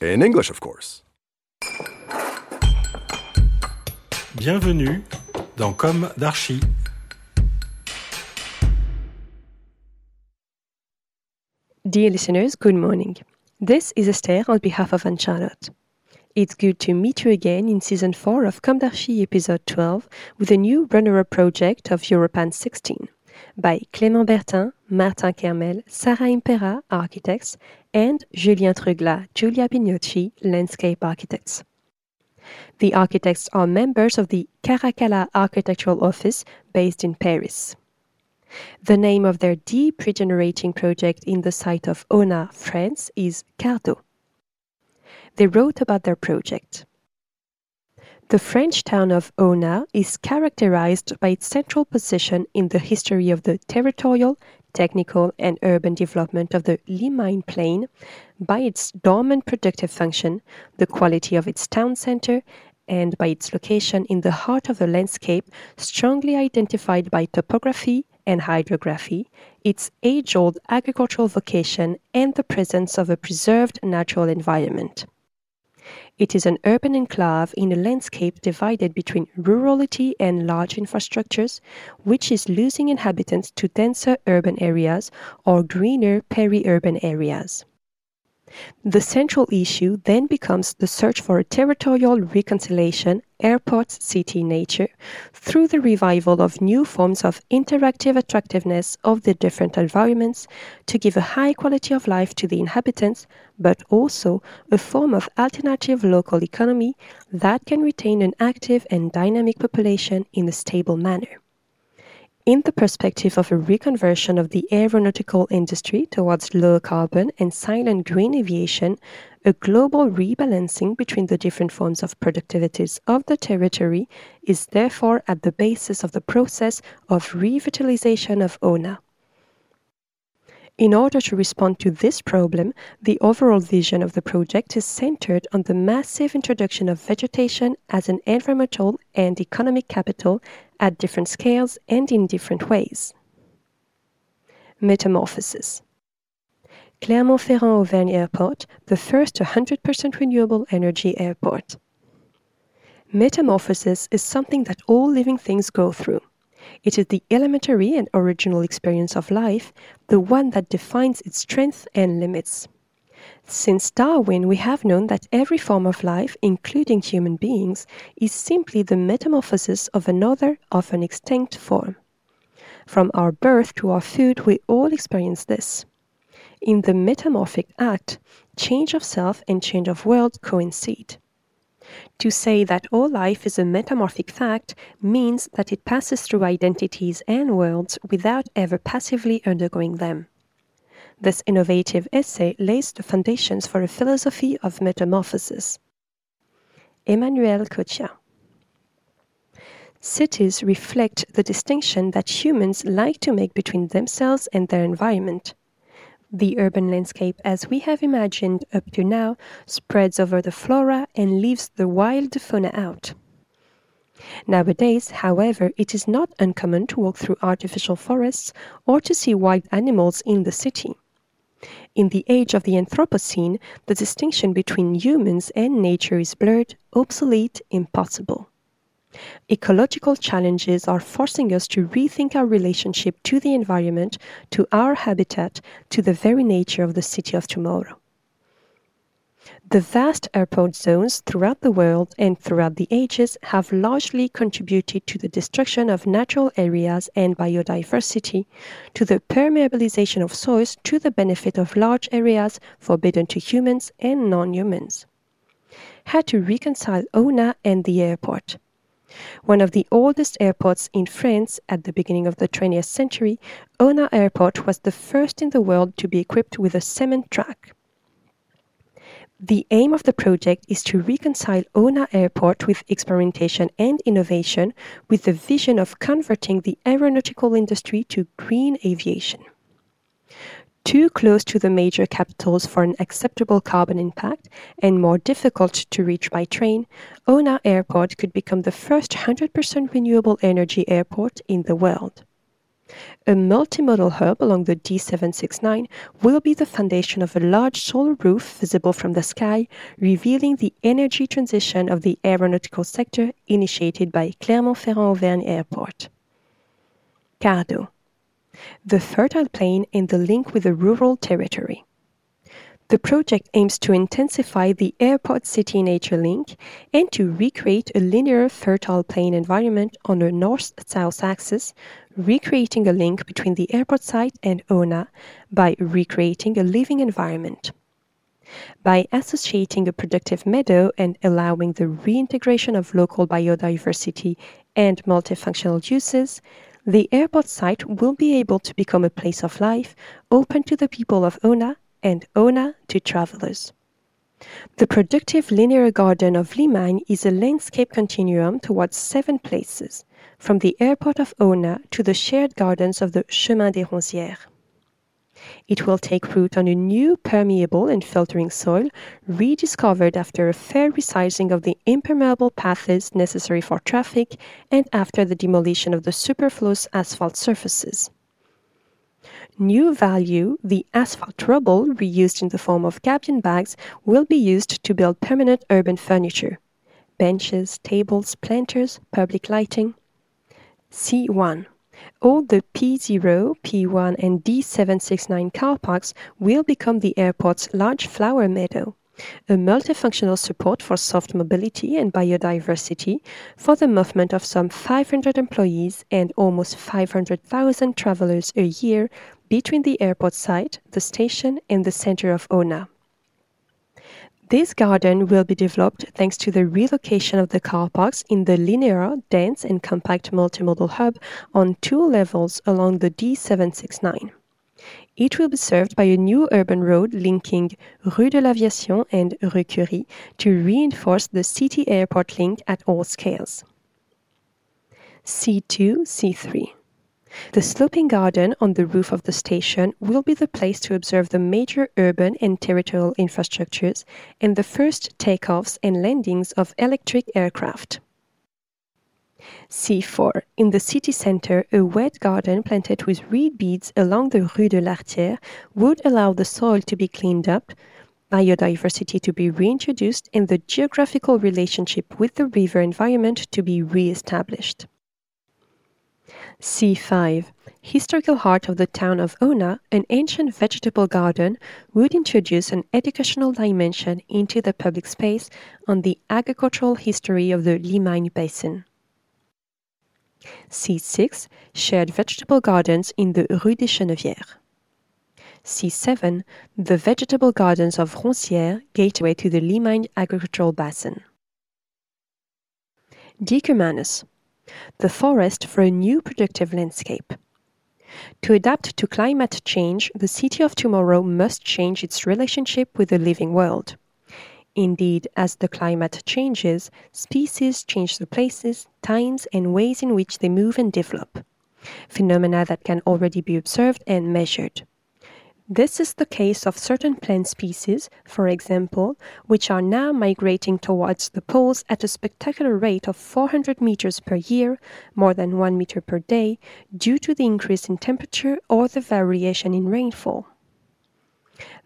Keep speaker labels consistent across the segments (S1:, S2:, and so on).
S1: In English, of course.
S2: Bienvenue dans Comme d'Archi.
S3: Dear listeners, good morning. This is Esther on behalf of Anne Charlotte. It's good to meet you again in season 4 of Comme d'Archi episode 12 with a new runner-up project of Europan 16 by Clément Bertin, Martin Kermel, Sarah Impera, architects, and Julien Trugla, Giulia Pignocci, landscape architects. The architects are members of the Caracalla Architectural Office based in Paris. The name of their deep regenerating project in the site of Aulnat, France is Cardo. They wrote about their project. The French town of Aulnat is characterized by its central position in the history of the territorial, technical, and urban development of the Limagne Plain, by its dormant productive function, the quality of its town center, and by its location in the heart of the landscape, strongly identified by topography and hydrography, its age old agricultural vocation, and the presence of a preserved natural environment. It is an urban enclave in a landscape divided between rurality and large infrastructures, which is losing inhabitants to denser urban areas or greener peri urban areas. The central issue then becomes the search for a territorial reconciliation, airport city nature, through the revival of new forms of interactive attractiveness of the different environments to give a high quality of life to the inhabitants, but also a form of alternative local economy that can retain an active and dynamic population in a stable manner. In the perspective of a reconversion of the aeronautical industry towards low carbon and silent green aviation, a global rebalancing between the different forms of productivities of the territory is therefore at the basis of the process of revitalization of Aulnat. In order to respond to this problem, the overall vision of the project is centered on the massive introduction of vegetation as an environmental and economic capital at different scales and in different ways. Metamorphosis Clermont-Ferrand Auvergne Airport, the first 100% renewable energy airport. Metamorphosis is something that all living things go through. It is the elementary and original experience of life, the one that defines its strength and limits. Since Darwin, we have known that every form of life, including human beings, is simply the metamorphosis of another, often extinct form. From our birth to our food, we all experience this. In the metamorphic act, change of self and change of world coincide. To say that all life is a metamorphic fact means that it passes through identities and worlds without ever passively undergoing them. This innovative essay lays the foundations for a philosophy of metamorphosis. Emmanuel Coccia. Cities reflect the distinction that humans like to make between themselves and their environment. The urban landscape, as we have imagined up to now, spreads over the flora and leaves the wild fauna out. Nowadays, however, it is not uncommon to walk through artificial forests or to see wild animals in the city. In the age of the Anthropocene, the distinction between humans and nature is blurred, obsolete, impossible. Ecological challenges are forcing us to rethink our relationship to the environment, to our habitat, to the very nature of the city of tomorrow. The vast airport zones throughout the world and throughout the ages have largely contributed to the destruction of natural areas and biodiversity, to the permeabilization of soils to the benefit of large areas forbidden to humans and non humans. How to reconcile Aulnat and the airport? One of the oldest airports in France at the beginning of the 20th century, Aulnat Airport was the first in the world to be equipped with a cement track. The aim of the project is to reconcile Aulnat Airport with experimentation and innovation with the vision of converting the aeronautical industry to green aviation. Too close to the major capitals for an acceptable carbon impact and more difficult to reach by train, Aulnat Airport could become the first 100% renewable energy airport in the world. A multimodal hub along the D769 will be the foundation of a large solar roof visible from the sky, revealing the energy transition of the aeronautical sector initiated by Clermont-Ferrand Auvergne Airport. Cardo, the fertile plain and the link with the rural territory. The project aims to intensify the airport city nature link and to recreate a linear fertile plain environment on a north south axis, recreating a link between the airport site and Aulnat by recreating a living environment. By associating a productive meadow and allowing the reintegration of local biodiversity and multifunctional uses, the airport site will be able to become a place of life open to the people of Aulnat and Aulnat to travelers. The productive linear garden of Limagne is a landscape continuum towards seven places, from the airport of Aulnat to the shared gardens of the Chemin des Roncières. It will take root on a new permeable and filtering soil, rediscovered after a fair resizing of the impermeable paths necessary for traffic and after the demolition of the superfluous asphalt surfaces. New value, the asphalt rubble reused in the form of gabion bags, will be used to build permanent urban furniture benches, tables, planters, public lighting. C1. All the P0, P1, and D769 car parks will become the airport's large flower meadow, a multifunctional support for soft mobility and biodiversity for the movement of some 500 employees and almost 500,000 travelers a year between the airport site, the station, and the center of Aulnat. This garden will be developed thanks to the relocation of the car parks in the linear, dense, and compact multimodal hub on two levels along the D769. It will be served by a new urban road linking Rue de l'Aviation and Rue Curie to reinforce the city airport link at all scales. C2 C3 the sloping garden on the roof of the station will be the place to observe the major urban and territorial infrastructures and the first takeoffs and landings of electric aircraft. C4. In the city center, a wet garden planted with reed beds along the Rue de l'Artière would allow the soil to be cleaned up, biodiversity to be reintroduced, and the geographical relationship with the river environment to be re-established. C5. Historical heart of the town of Aulnat, an ancient vegetable garden, would introduce an educational dimension into the public space on the agricultural history of the Limagne Basin. C6. Shared vegetable gardens in the Rue des Chenevières. C7. The vegetable gardens of Roncières, gateway to the Limagne agricultural basin. Decumanus the forest for a new productive landscape. To adapt to climate change, the city of tomorrow must change its relationship with the living world. Indeed, as the climate changes, species change the places, times, and ways in which they move and develop, phenomena that can already be observed and measured. This is the case of certain plant species, for example, which are now migrating towards the poles at a spectacular rate of 400 meters per year, more than 1 meter per day, due to the increase in temperature or the variation in rainfall.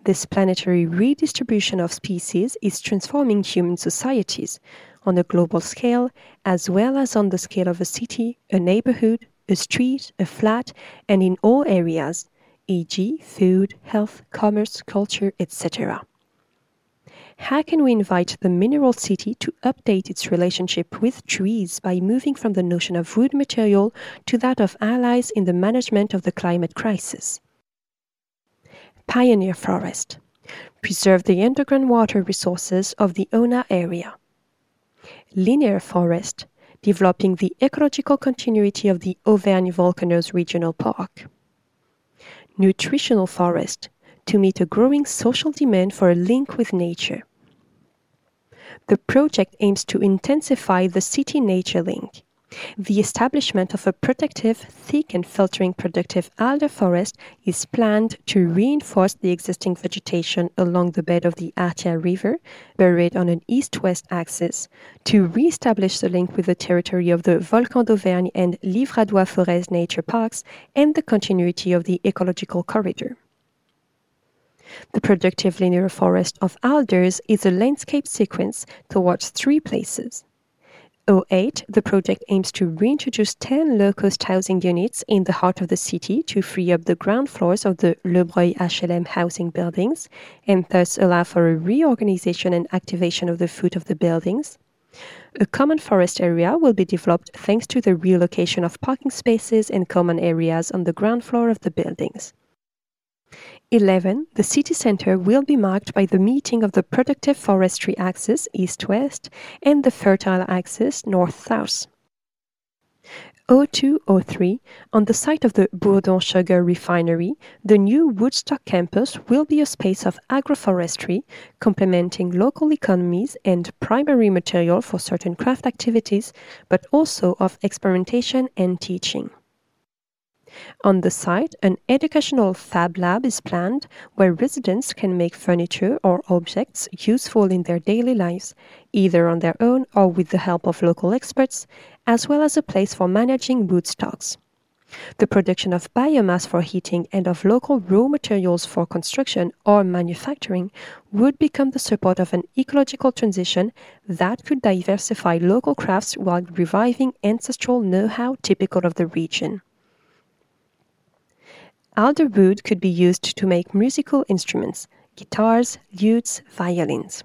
S3: This planetary redistribution of species is transforming human societies. on a global scale as well as on the scale of a city, a neighborhood, a street, a flat, and in all areas, e.g., food, health, commerce, culture, etc. How can we invite the mineral city to update its relationship with trees by moving from the notion of wood material to that of allies in the management of the climate crisis? Pioneer Forest. Preserve the underground water resources of the Aulnat area. Linear Forest. Developing the ecological continuity of the Auvergne Volcanoes Regional Park. Nutritional Forest. To meet a growing social demand for a link with nature. The project aims to intensify the city nature link. The establishment of a protective, thick and filtering productive alder forest is planned to reinforce the existing vegetation along the bed of the Artière River, buried on an east-west axis, to re-establish the link with the territory of the Volcan d'Auvergne and Livradois Forez nature parks, and the continuity of the ecological corridor. The productive linear forest of alders is a landscape sequence towards three places. 08, the project aims to reintroduce 10 low-cost housing units in the heart of the city to free up the ground floors of the Le Breuil HLM housing buildings and thus allow for a reorganization and activation of the foot of the buildings. A common forest area will be developed thanks to the relocation of parking spaces and common areas on the ground floor of the buildings. 11. The city center will be marked by the meeting of the productive forestry axis east-west and the fertile axis north-south. 0203, on the site of the Bourdon Sugar Refinery, the new Woodstock campus will be a space of agroforestry, complementing local economies and primary material for certain craft activities, but also of experimentation and teaching. On the site, an educational fab lab is planned where residents can make furniture or objects useful in their daily lives, either on their own or with the help of local experts, as well as a place for managing wood stocks. The production of biomass for heating and of local raw materials for construction or manufacturing would become the support of an ecological transition that could diversify local crafts while reviving ancestral know how typical of the region. Alder wood could be used to make musical instruments, guitars, lutes, violins.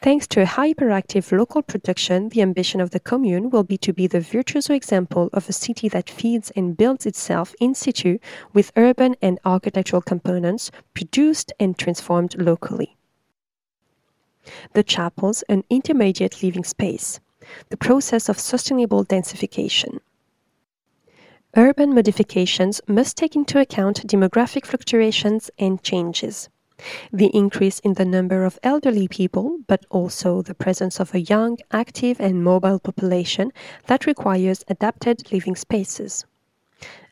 S3: Thanks to a hyperactive local production, the ambition of the commune will be to be the virtuoso example of a city that feeds and builds itself in situ with urban and architectural components produced and transformed locally. The chapels, an intermediate living space. The process of sustainable densification. Urban modifications must take into account demographic fluctuations and changes. The increase in the number of elderly people, but also the presence of a young, active, and mobile population that requires adapted living spaces.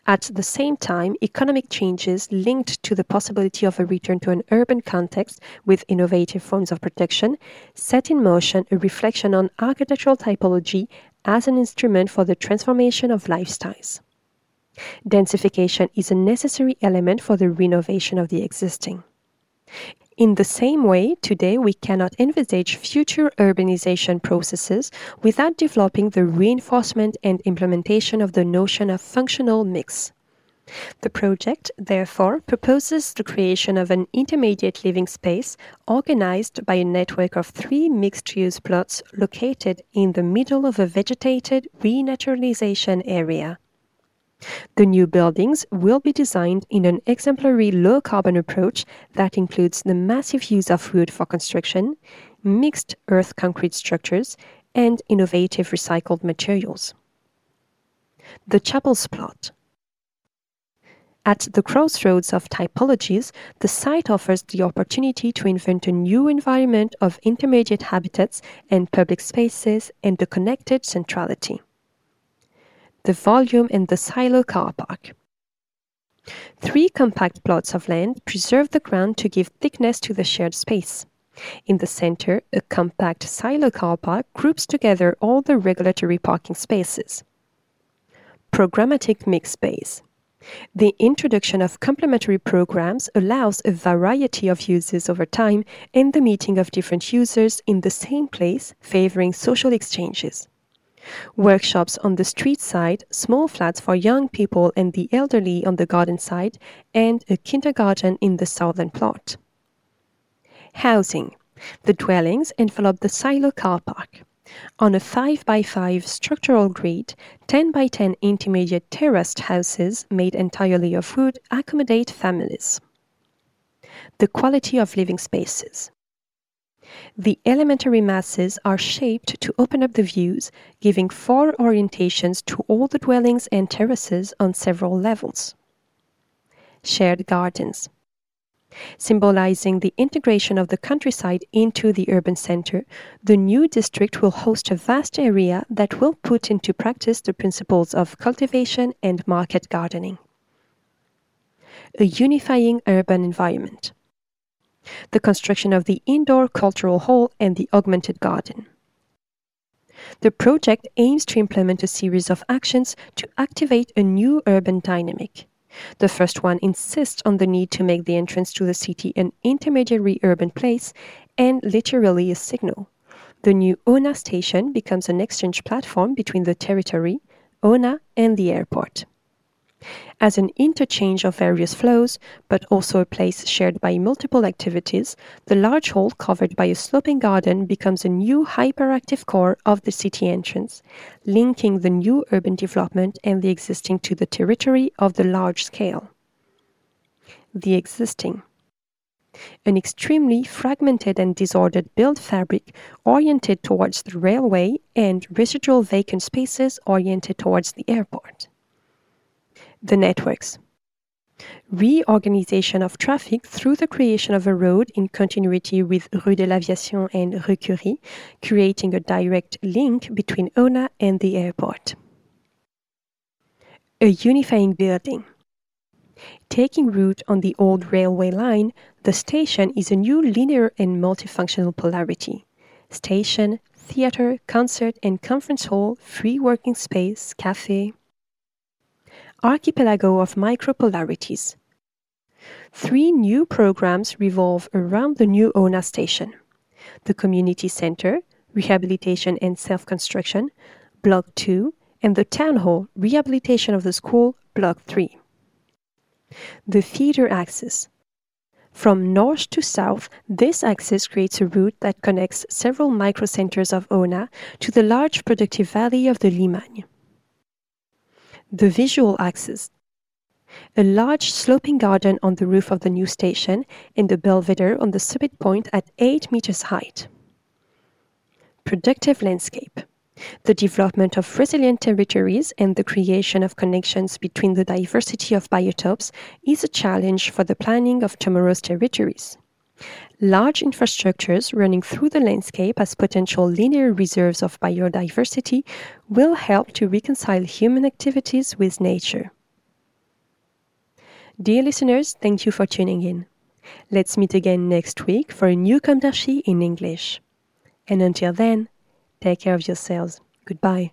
S3: At the same time, economic changes linked to the possibility of a return to an urban context with innovative forms of protection set in motion a reflection on architectural typology as an instrument for the transformation of lifestyles. Densification is a necessary element for the renovation of the existing. In the same way, today we cannot envisage future urbanization processes without developing the reinforcement and implementation of the notion of functional mix. The project, therefore, proposes the creation of an intermediate living space organized by a network of three mixed use plots located in the middle of a vegetated renaturalization area. The new buildings will be designed in an exemplary low carbon approach that includes the massive use of wood for construction, mixed earth concrete structures, and innovative recycled materials. The chapel's plot. At the crossroads of typologies, the site offers the opportunity to invent a new environment of intermediate habitats and public spaces and the connected centrality the volume in the silo car park. Three compact plots of land preserve the ground to give thickness to the shared space. In the center, a compact silo car park groups together all the regulatory parking spaces. Programmatic mixed space. The introduction of complementary programs allows a variety of uses over time and the meeting of different users in the same place, favoring social exchanges. Workshops on the street side, small flats for young people and the elderly on the garden side, and a kindergarten in the southern plot. Housing. The dwellings envelop the silo car park. On a 5 by 5 structural grid, 10 by 10 intermediate terraced houses made entirely of wood accommodate families. The quality of living spaces. The elementary masses are shaped to open up the views, giving four orientations to all the dwellings and terraces on several levels. Shared gardens. Symbolizing the integration of the countryside into the urban center, the new district will host a vast area that will put into practice the principles of cultivation and market gardening. A unifying urban environment. The construction of the indoor cultural hall and the augmented garden. The project aims to implement a series of actions to activate a new urban dynamic. The first one insists on the need to make the entrance to the city an intermediary urban place and literally a signal. The new Aulnat station becomes an exchange platform between the territory, Aulnat, and the airport. As an interchange of various flows, but also a place shared by multiple activities, the large hall covered by a sloping garden becomes a new hyperactive core of the city entrance, linking the new urban development and the existing to the territory of the large scale. The existing. An extremely fragmented and disordered built fabric oriented towards the railway and residual vacant spaces oriented towards the airport the networks. Reorganization of traffic through the creation of a road in continuity with Rue de l'Aviation and Rue Curie, creating a direct link between Aulnat and the airport. A unifying building. Taking root on the old railway line, the station is a new linear and multifunctional polarity. Station, theater, concert and conference hall, free working space, cafe, archipelago of micropolarities. Three new programs revolve around the new Aulnat station the Community Center, Rehabilitation and Self Construction, Block 2, and the Town Hall, Rehabilitation of the School, Block 3. The feeder axis. From north to south, this axis creates a route that connects several microcenters of Aulnat to the large productive valley of the Limagne the visual axis. A large sloping garden on the roof of the new station and the belvedere on the summit point at 8 meters height. Productive landscape. The development of resilient territories and the creation of connections between the diversity of biotopes is a challenge for the planning of tomorrow's territories. Large infrastructures running through the landscape as potential linear reserves of biodiversity will help to reconcile human activities with nature. Dear listeners, thank you for tuning in. Let's meet again next week for a new d'Archi in English. And until then, take care of yourselves. Goodbye.